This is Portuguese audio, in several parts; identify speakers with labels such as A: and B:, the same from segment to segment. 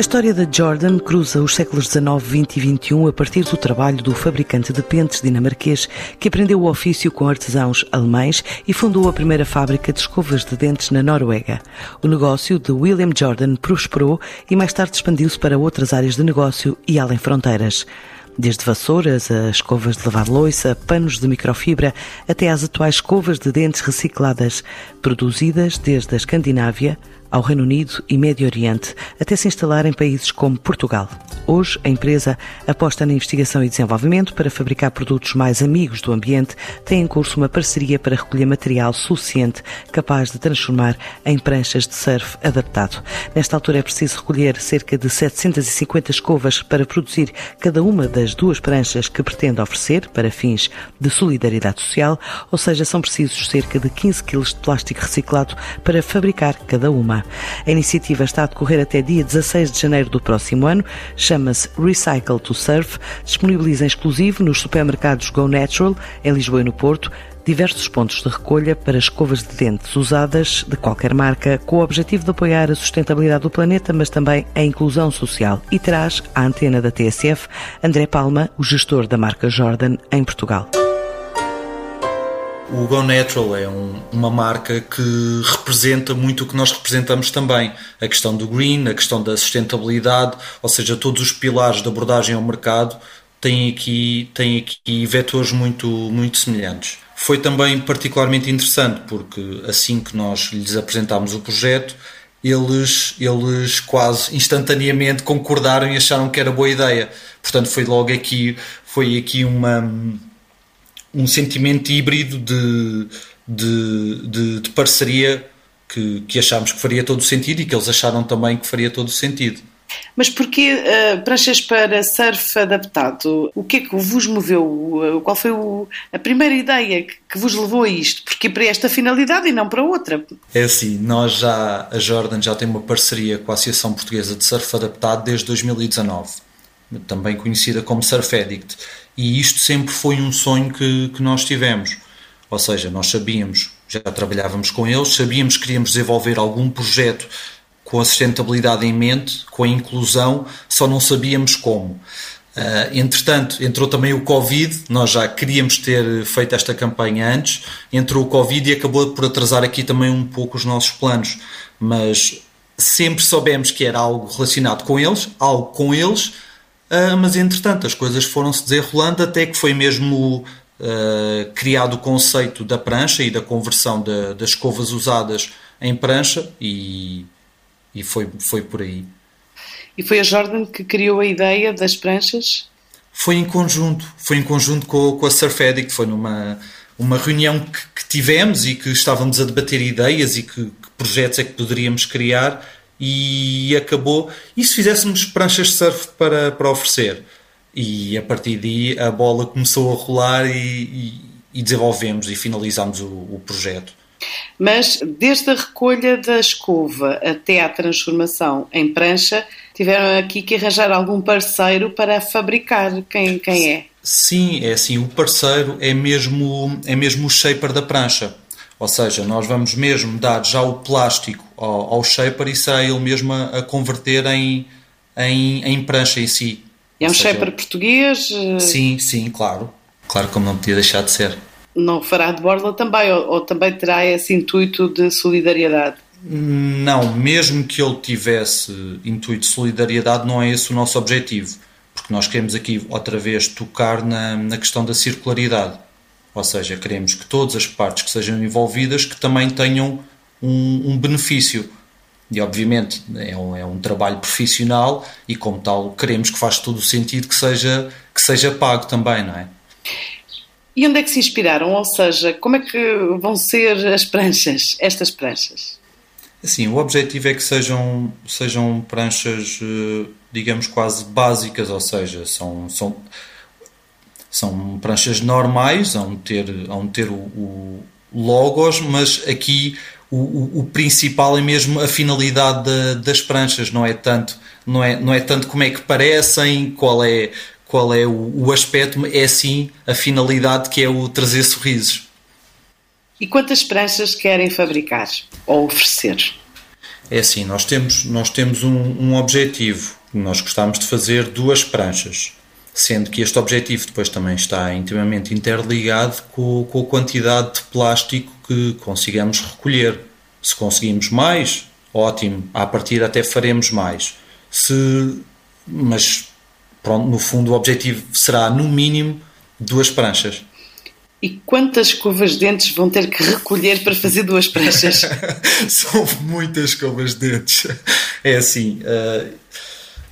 A: A história da Jordan cruza os séculos XIX, XX e XXI a partir do trabalho do fabricante de pentes dinamarquês que aprendeu o ofício com artesãos alemães e fundou a primeira fábrica de escovas de dentes na Noruega. O negócio de William Jordan prosperou e mais tarde expandiu-se para outras áreas de negócio e além fronteiras. Desde vassouras a escovas de lavar louça, panos de microfibra, até às atuais escovas de dentes recicladas, produzidas desde a Escandinávia ao Reino Unido e Médio Oriente, até se instalar em países como Portugal. Hoje, a empresa aposta na investigação e desenvolvimento para fabricar produtos mais amigos do ambiente, tem em curso uma parceria para recolher material suficiente capaz de transformar em pranchas de surf adaptado. Nesta altura é preciso recolher cerca de 750 escovas para produzir cada uma das duas pranchas que pretende oferecer para fins de solidariedade social, ou seja, são precisos cerca de 15 kg de plástico reciclado para fabricar cada uma. A iniciativa está a decorrer até dia 16 de janeiro do próximo ano, chama-se Recycle to Surf, disponibiliza em exclusivo nos supermercados Go Natural, em Lisboa e no Porto, diversos pontos de recolha para escovas de dentes usadas de qualquer marca, com o objetivo de apoiar a sustentabilidade do planeta, mas também a inclusão social. E traz a antena da TSF André Palma, o gestor da marca Jordan em Portugal.
B: O Go Natural é um, uma marca que representa muito o que nós representamos também. A questão do green, a questão da sustentabilidade, ou seja, todos os pilares de abordagem ao mercado têm aqui, têm aqui vetores muito, muito semelhantes. Foi também particularmente interessante porque assim que nós lhes apresentámos o projeto, eles, eles quase instantaneamente concordaram e acharam que era boa ideia. Portanto, foi logo aqui, foi aqui uma um sentimento híbrido de, de, de, de parceria que, que achámos que faria todo o sentido e que eles acharam também que faria todo o sentido.
C: Mas porquê uh, pranchas para surf adaptado? O que é que vos moveu? Qual foi o, a primeira ideia que, que, vos levou a isto? Porque para esta finalidade e não para outra?
B: É assim, nós já, a Jordan já tem uma parceria com a Associação Portuguesa de Surf Adaptado desde 2019, também conhecida como Surf Addict. E isto sempre foi um sonho que, que nós tivemos. Ou seja, nós sabíamos, já trabalhávamos com eles, sabíamos que queríamos desenvolver algum projeto com a sustentabilidade em mente, com a inclusão, só não sabíamos como. Uh, entretanto, entrou também o Covid, nós já queríamos ter feito esta campanha antes, entrou o Covid e acabou por atrasar aqui também um pouco os nossos planos, mas sempre soubemos que era algo relacionado com eles, algo com eles, Uh, mas entretanto as coisas foram-se desenrolando até que foi mesmo uh, criado o conceito da prancha e da conversão de, das escovas usadas em prancha e, e foi, foi por aí.
C: E foi a Jordan que criou a ideia das pranchas?
B: Foi em conjunto, foi em conjunto com, com a Surf Addict, foi numa uma reunião que, que tivemos e que estávamos a debater ideias e que, que projetos é que poderíamos criar e acabou. E se fizéssemos pranchas de surf para, para oferecer? E a partir daí a bola começou a rolar e, e, e desenvolvemos e finalizámos o, o projeto.
C: Mas desde a recolha da escova até à transformação em prancha, tiveram aqui que arranjar algum parceiro para fabricar. Quem, quem é?
B: Sim, é assim. O parceiro é mesmo, é mesmo o shaper da prancha. Ou seja, nós vamos mesmo dar já o plástico ao, ao shaper e será ele mesmo a, a converter em, em, em, prancha em si.
C: É um seja, shaper português?
B: Eh, sim, sim, claro. Claro, como não podia deixar de ser.
C: Não fará de borla também, ou, ou também terá esse intuito de solidariedade?
B: Não, mesmo que ele tivesse intuito de solidariedade, não é esse o nosso objetivo. Porque nós queremos aqui outra vez tocar na, na questão da circularidade ou seja, queremos que todas as partes que sejam envolvidas que também tenham um, um benefício. E obviamente é um, é um, trabalho profissional e como tal queremos que faz todo o sentido que seja, que seja pago também, não é?
C: E onde é que se inspiraram? Ou seja, como é que vão ser as pranchas, estas pranchas?
B: Assim, o objetivo é que sejam, sejam pranchas, eh, digamos, quase básicas, ou seja, são, são são pranchas normais, vão ter, vão ter o, o logos, mas aqui o, o, o, principal é mesmo a finalidade de, das pranchas, não é tanto não é, não é tanto como é que parecem, qual é, qual é o, o aspecto, é sim a finalidade que é o trazer sorrisos.
C: E quantas pranchas querem fabricar ou oferecer?
B: É assim, nós temos, nós temos um, um objetivo. Nós gostamos de fazer duas pranchas, sendo que este objetivo depois também está intimamente interligado com, com a quantidade de plástico que consigamos recolher. Se conseguimos mais, ótimo, a partir até faremos mais. Se, mas pronto, no fundo o objetivo será no mínimo duas pranchas.
C: E quantas escovas de dentes vão ter que recolher para fazer duas pranchas?
B: São muitas escovas de dentes. É assim, uh,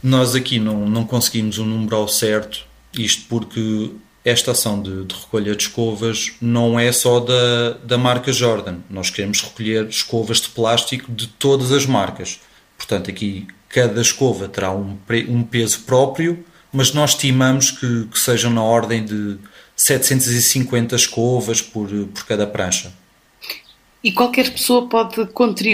B: nós aqui não, não conseguimos um número ao certo, isto porque esta ação de, de, recolha de escovas não é só da, da marca Jordan. Nós queremos recolher escovas de plástico de todas as marcas. Portanto, aqui cada escova terá um, um peso próprio, mas nós estimamos que, que sejam na ordem de 750 escovas por, por cada prancha.
C: E qualquer pessoa pode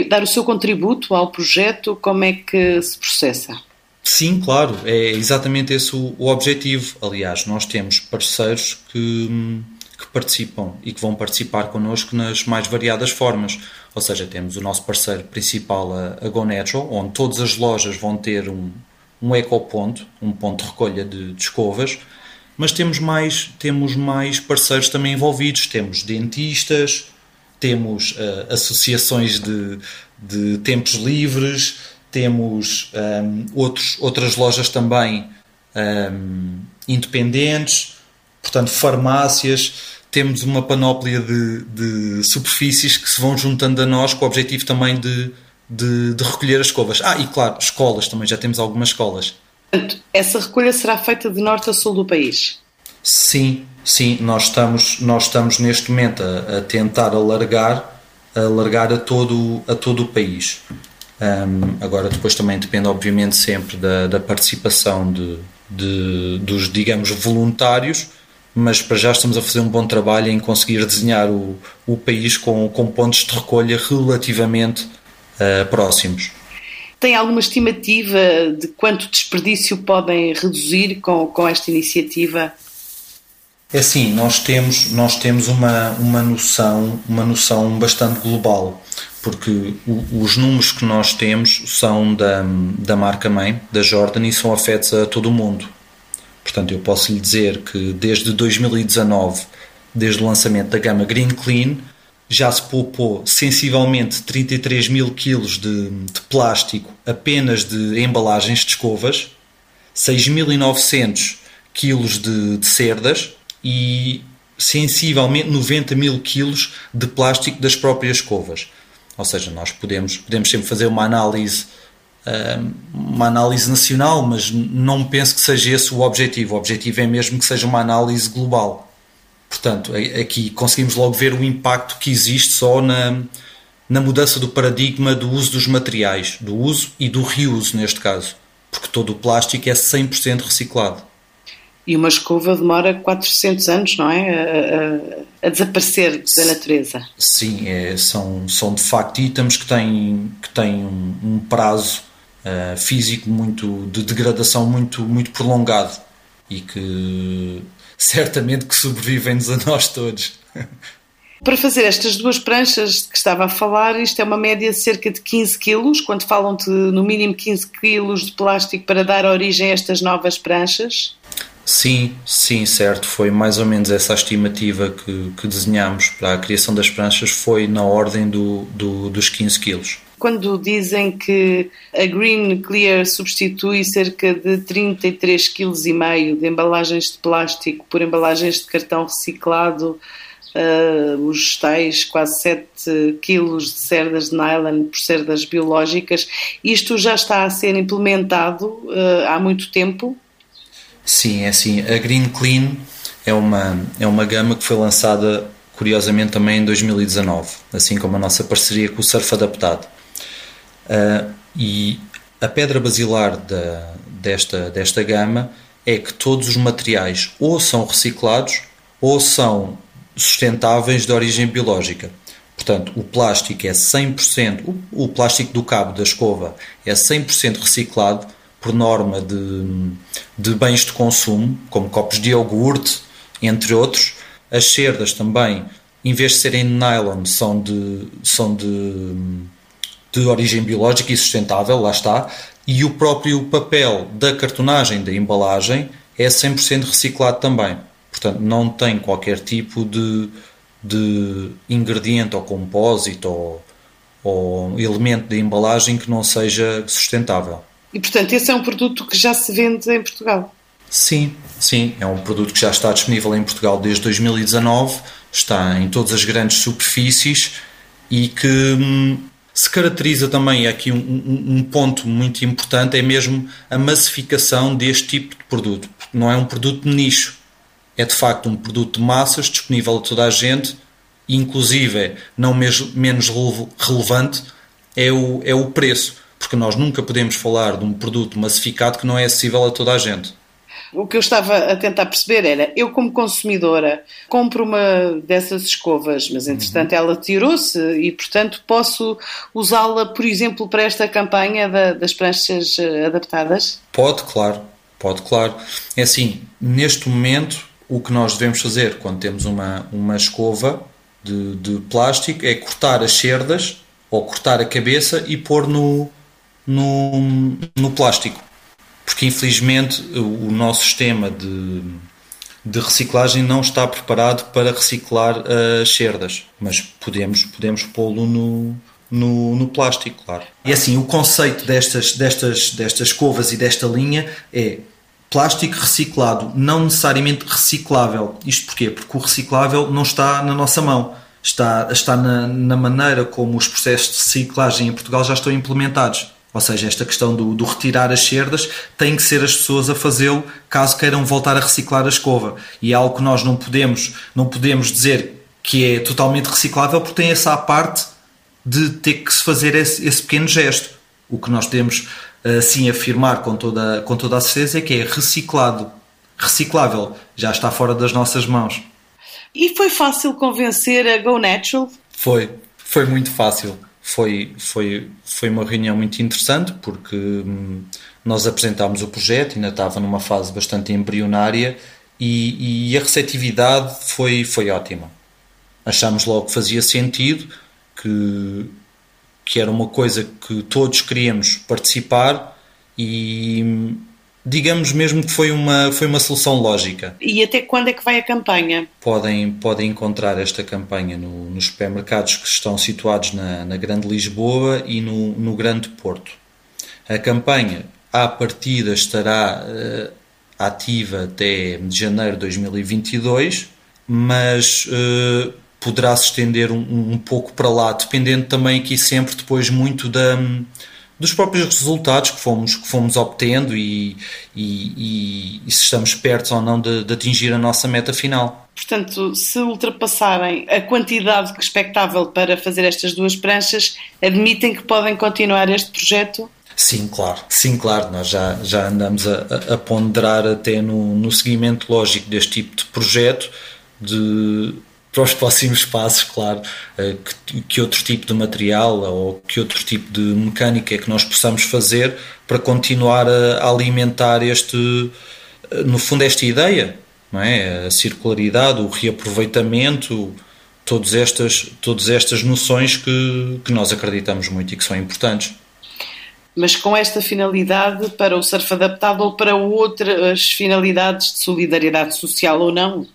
C: dar o seu contributo ao projeto? Como é que se processa?
B: Sim, claro, é exatamente esse o, o objetivo. Aliás, nós temos parceiros que, que participam e que vão participar connosco nas mais variadas formas. Ou seja, temos o nosso parceiro principal, a, a GoNatural, onde todas as lojas vão ter um, um ecoponto, um ponto de recolha de, de escovas, mas temos mais, temos mais parceiros também envolvidos. Temos dentistas, temos uh, associações de, de tempos livres, temos um, outros, outras lojas também um, independentes, portanto, farmácias. Temos uma panóplia de, de, superfícies que se vão juntando a nós com o objetivo também de, de, de recolher as escovas. Ah, e claro, escolas também, já temos algumas escolas.
C: Portanto, essa recolha será feita de norte a sul do país?
B: Sim, sim, nós estamos, nós estamos neste momento a, a tentar alargar, alargar a todo, a todo o país. Um, agora, depois também depende, obviamente, sempre da, da participação de, de, dos, digamos, voluntários, mas para já estamos a fazer um bom trabalho em conseguir desenhar o, o país com, com pontos de recolha relativamente uh, próximos.
C: Tem alguma estimativa de quanto desperdício podem reduzir com, com esta iniciativa?
B: É assim, nós temos, nós temos uma, uma, noção, uma noção bastante global, porque os números que nós temos são da, da marca mãe, da Jordan, e são afetos a todo o mundo. Portanto, eu posso lhe dizer que desde 2019, desde o lançamento da gama Green Clean, já se poupou sensivelmente 33 mil quilos de, de plástico apenas de embalagens de escovas, 6.900 quilos de, de cerdas e sensivelmente 90 mil quilos de plástico das próprias escovas. Ou seja, nós podemos, podemos sempre fazer uma análise uma análise nacional, mas não penso que seja esse o objetivo. O objetivo é mesmo que seja uma análise global. Portanto, aqui conseguimos logo ver o impacto que existe só na, na mudança do paradigma do uso dos materiais, do uso e do reuso, neste caso, porque todo o plástico é 100% reciclado.
C: E uma escova demora 400 anos, não é? A, a, a desaparecer da natureza.
B: Sim, é, são, são de facto itens que têm, que têm um, um prazo uh, físico muito de degradação muito, muito prolongado e que certamente que sobrevivem-nos a nós todos.
C: Para fazer estas duas pranchas que estava a falar, isto é uma média de cerca de 15 quilos, quando falam de no mínimo 15 quilos de plástico para dar origem a estas novas pranchas?
B: Sim, sim, certo. Foi mais ou menos essa estimativa que, que desenhámos para a criação das pranchas, foi na ordem do, do, dos 15 quilos
C: quando dizem que a Green Clear substitui cerca de 33,5 kg de embalagens de plástico por embalagens de cartão reciclado, uh, os tais quase 7 kg de cerdas de nylon por cerdas biológicas, isto já está a ser implementado uh, há muito tempo?
B: Sim, é assim. A Green Clean é uma, é uma gama que foi lançada curiosamente também em 2019, assim como a nossa parceria com o Surf Adaptado. Uh, e a pedra basilar da, desta, desta gama é que todos os materiais ou são reciclados ou são sustentáveis de origem biológica. Portanto, o plástico é 100%, o, o plástico do cabo da escova é 100% reciclado por norma de, de bens de consumo, como copos de iogurte, entre outros. As cerdas também, em vez de serem de nylon, são de, são de de origem biológica e sustentável, lá está, e o próprio papel da cartonagem da embalagem é 100% reciclado também. Portanto, não tem qualquer tipo de, de ingrediente ou compósito ou, ou elemento de embalagem que não seja sustentável.
C: E, portanto, esse é um produto que já se vende em Portugal?
B: Sim, sim. É um produto que já está disponível em Portugal desde 2019, está em todas as grandes superfícies e que hum, se caracteriza também aqui um, um, ponto muito importante é mesmo a massificação deste tipo de produto. Não é um produto de nicho, é de facto um produto de massas disponível a toda a gente, inclusive não mesmo, menos relevante é o, é o preço, porque nós nunca podemos falar de um produto massificado que não é acessível a toda a gente.
C: O que eu estava a tentar perceber era, eu como consumidora compro uma dessas escovas, mas entretanto uhum. ela tirou-se e portanto posso usá-la, por exemplo, para esta campanha da, das pranchas eh, adaptadas?
B: Pode, claro, pode, claro. É assim, neste momento o que nós devemos fazer quando temos uma, uma escova de, de plástico é cortar as cerdas ou cortar a cabeça e pôr no, no, no plástico porque infelizmente o nosso sistema de, de reciclagem não está preparado para reciclar as cerdas, mas podemos, podemos pô-lo no, no, no, plástico, claro. E assim, o conceito destas, destas, destas escovas e desta linha é plástico reciclado, não necessariamente reciclável. Isto porquê? Porque o reciclável não está na nossa mão. Está, está na, na maneira como os processos de reciclagem em Portugal já estão implementados. Ou seja, esta questão do, do, retirar as cerdas tem que ser as pessoas a fazê-lo caso queiram voltar a reciclar a escova. E é algo que nós não podemos, não podemos dizer que é totalmente reciclável porque tem essa parte de ter que se fazer esse, esse pequeno gesto. O que nós podemos assim afirmar com toda, com toda a certeza é que é reciclado, reciclável, já está fora das nossas mãos.
C: E foi fácil convencer a Go Natural?
B: Foi, foi muito fácil foi, foi, foi uma reunião muito interessante porque hum, nós apresentámos o projeto, ainda estava numa fase bastante embrionária e, e, a receptividade foi, foi ótima. Achámos logo que fazia sentido, que, que era uma coisa que todos queríamos participar e hum, digamos mesmo que foi uma, foi uma solução lógica.
C: E até quando é que vai a campanha?
B: Podem, podem encontrar esta campanha no, nos supermercados que estão situados na, na Grande Lisboa e no, no Grande Porto. A campanha, à partida, estará uh, ativa até janeiro de 2022, mas uh, poderá se estender um, um pouco para lá, dependendo também aqui sempre depois muito da dos próprios resultados que fomos, que fomos obtendo e, e, e, se estamos perto ou não de, de, atingir a nossa meta final.
C: Portanto, se ultrapassarem a quantidade expectável para fazer estas duas pranchas, admitem que podem continuar este projeto?
B: Sim, claro. Sim, claro. Nós já, já andamos a, a ponderar até no, no seguimento lógico deste tipo de projeto, de para os próximos passos, claro, eh, que, que, outro tipo de material ou que outro tipo de mecânica é que nós possamos fazer para continuar a, alimentar este, eh, no fundo, esta ideia, não é? A circularidade, o reaproveitamento, todas estas, todas estas noções que, que nós acreditamos muito e que são importantes.
C: Mas com esta finalidade para o surf adaptado ou para outras finalidades de solidariedade social ou não?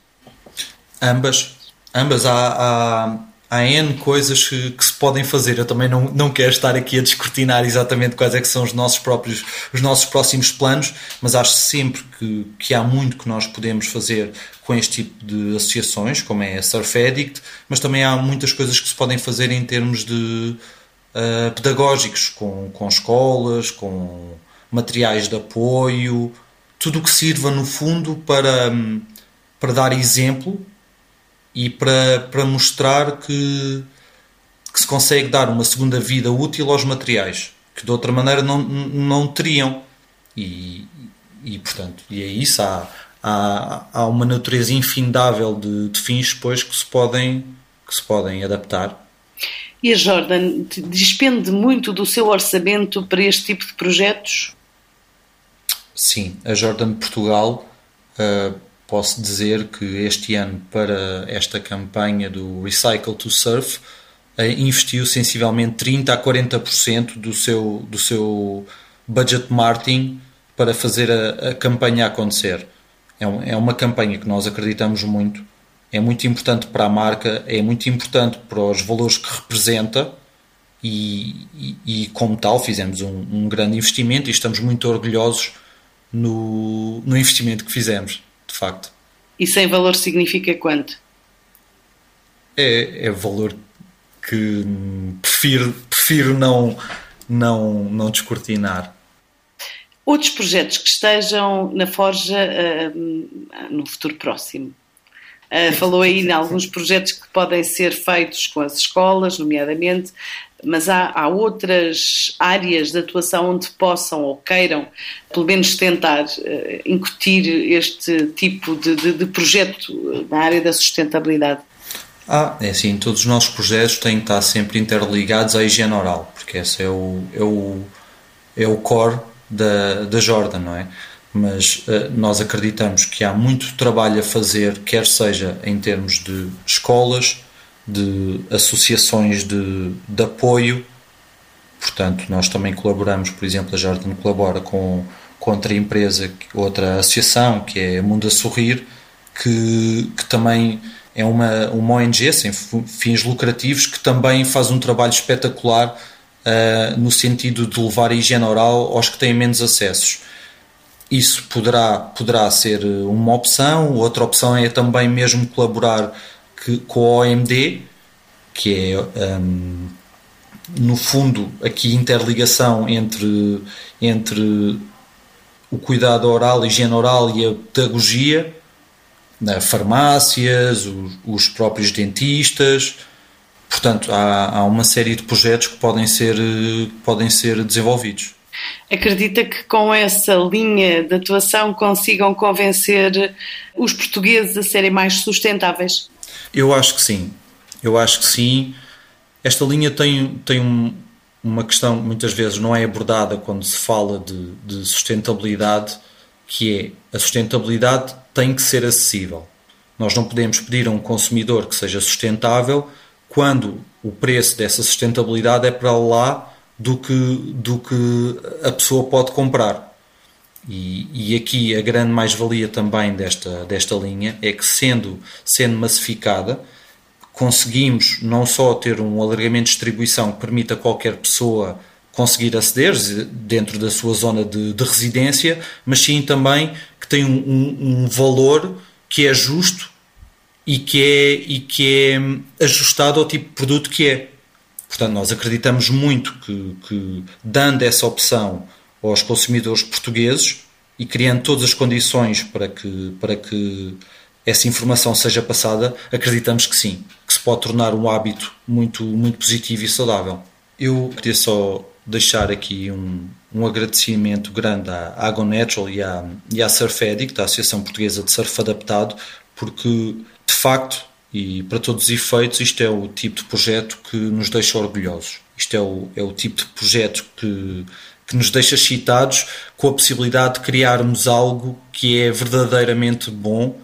B: Ambas, ambas há, há, há N coisas que, que, se podem fazer. Eu também não, não quero estar aqui a descortinar exatamente quais é que são os nossos próprios, os nossos próximos planos, mas acho sempre que, que há muito que nós podemos fazer com este tipo de associações, como é a Surf Addict, mas também há muitas coisas que se podem fazer em termos de uh, pedagógicos, com, com escolas, com materiais de apoio, tudo o que sirva no fundo para, para dar exemplo e para, para mostrar que, que se consegue dar uma segunda vida útil aos materiais que de outra maneira não, não teriam. E, e portanto, e é isso. Há, há, há uma natureza infindável de, de fins depois que se podem, que se podem adaptar.
C: E a Jordan despende muito do seu orçamento para este tipo de projetos?
B: Sim, a Jordan Portugal uh, posso dizer que este ano, para esta campanha do Recycle to Surf, investiu sensivelmente 30 a 40% do seu, do seu budget marketing para fazer a, a campanha acontecer. É, um, é uma campanha que nós acreditamos muito, é muito importante para a marca, é muito importante para os valores que representa e, e, e como tal fizemos um, um, grande investimento e estamos muito orgulhosos no, no investimento que fizemos, de facto.
C: E sem valor significa quanto?
B: É, é valor que prefiro, prefiro não, não, não descortinar.
C: Outros projetos que estejam na Forja uh, no futuro próximo? Uh, falou aí em alguns projetos que podem ser feitos com as escolas, nomeadamente, mas há, há, outras áreas de atuação onde possam ou queiram, pelo menos tentar, uh, incutir este tipo de, de, de projeto na área da sustentabilidade?
B: Ah, é assim, todos os nossos projetos têm que estar sempre interligados à higiene oral, porque esse é o, é o, é o core da, da Jordan, não é? Mas uh, nós acreditamos que há muito trabalho a fazer, quer seja em termos de escolas, de associações de, de apoio, portanto, nós também colaboramos, por exemplo, a Jordan colabora com, com outra empresa, outra associação, que é Mundo a Sorrir, que, que também é uma, uma ONG sem fins lucrativos que também faz um trabalho espetacular uh, no sentido de levar a higiene oral aos que têm menos acessos. Isso poderá, poderá ser uma opção, outra opção é também mesmo colaborar que, com a OMD, que é um, no fundo aqui interligação entre, entre o cuidado oral, a higiene oral e a pedagogia, né, farmácias, os, os, próprios dentistas. Portanto, há, há, uma série de projetos que podem ser, podem ser desenvolvidos.
C: Acredita que com essa linha de atuação consigam convencer os portugueses a serem mais sustentáveis?
B: Eu acho que sim. Eu acho que sim. Esta linha tem, tem um, uma questão que muitas vezes não é abordada quando se fala de, de sustentabilidade, que é a sustentabilidade tem que ser acessível. Nós não podemos pedir a um consumidor que seja sustentável quando o preço dessa sustentabilidade é para lá do que, do que a pessoa pode comprar. E, e aqui a grande mais-valia também desta, desta linha é que, sendo, sendo massificada, conseguimos não só ter um alargamento de distribuição que permita a qualquer pessoa conseguir aceder dentro da sua zona de, de residência, mas sim também que tem um, um, um, valor que é justo e que é, e que é ajustado ao tipo de produto que é. Portanto, nós acreditamos muito que, que dando essa opção aos consumidores portugueses e criando todas as condições para que, para que essa informação seja passada, acreditamos que sim, que se pode tornar um hábito muito, muito positivo e saudável. Eu queria só deixar aqui um, um agradecimento grande à Agon Natural e à, e à Surf Addict, à Associação Portuguesa de Surf Adaptado, porque de facto e para todos os efeitos isto é o tipo de projeto que nos deixa orgulhosos. Isto é o, é o tipo de projeto que, que nos deixa excitados com a possibilidade de criarmos algo que é verdadeiramente bom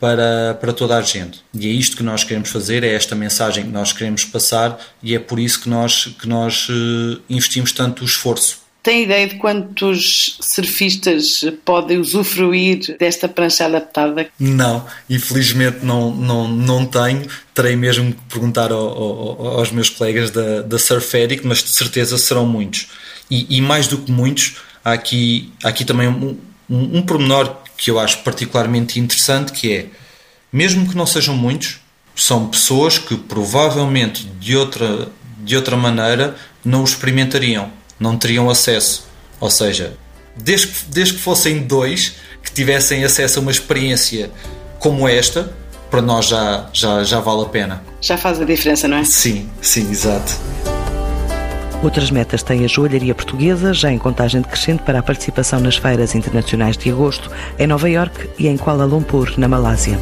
B: para, para toda a gente. E é isto que nós queremos fazer, é esta mensagem que nós queremos passar e é por isso que nós, que nós uh, investimos tanto esforço.
C: Tem ideia de quantos surfistas podem usufruir desta prancha adaptada?
B: Não, infelizmente não, não, não tenho. Terei mesmo que perguntar ao, ao, aos meus colegas da, da Surf Addict, mas de certeza serão muitos. E, e mais do que muitos, há aqui, há aqui também um, um, um pormenor que eu acho particularmente interessante, que é, mesmo que não sejam muitos, são pessoas que provavelmente de outra, de outra maneira não o experimentariam, não teriam acesso. Ou seja, desde que, desde que fossem dois que tivessem acesso a uma experiência como esta, para nós já, já, já vale a pena.
C: Já faz a diferença, não é?
B: Sim, sim, exato.
A: Outras metas têm a joalharia portuguesa, já em contagem decrescente para a participação nas feiras internacionais de agosto, em Nova York e em Kuala Lumpur, na Malásia.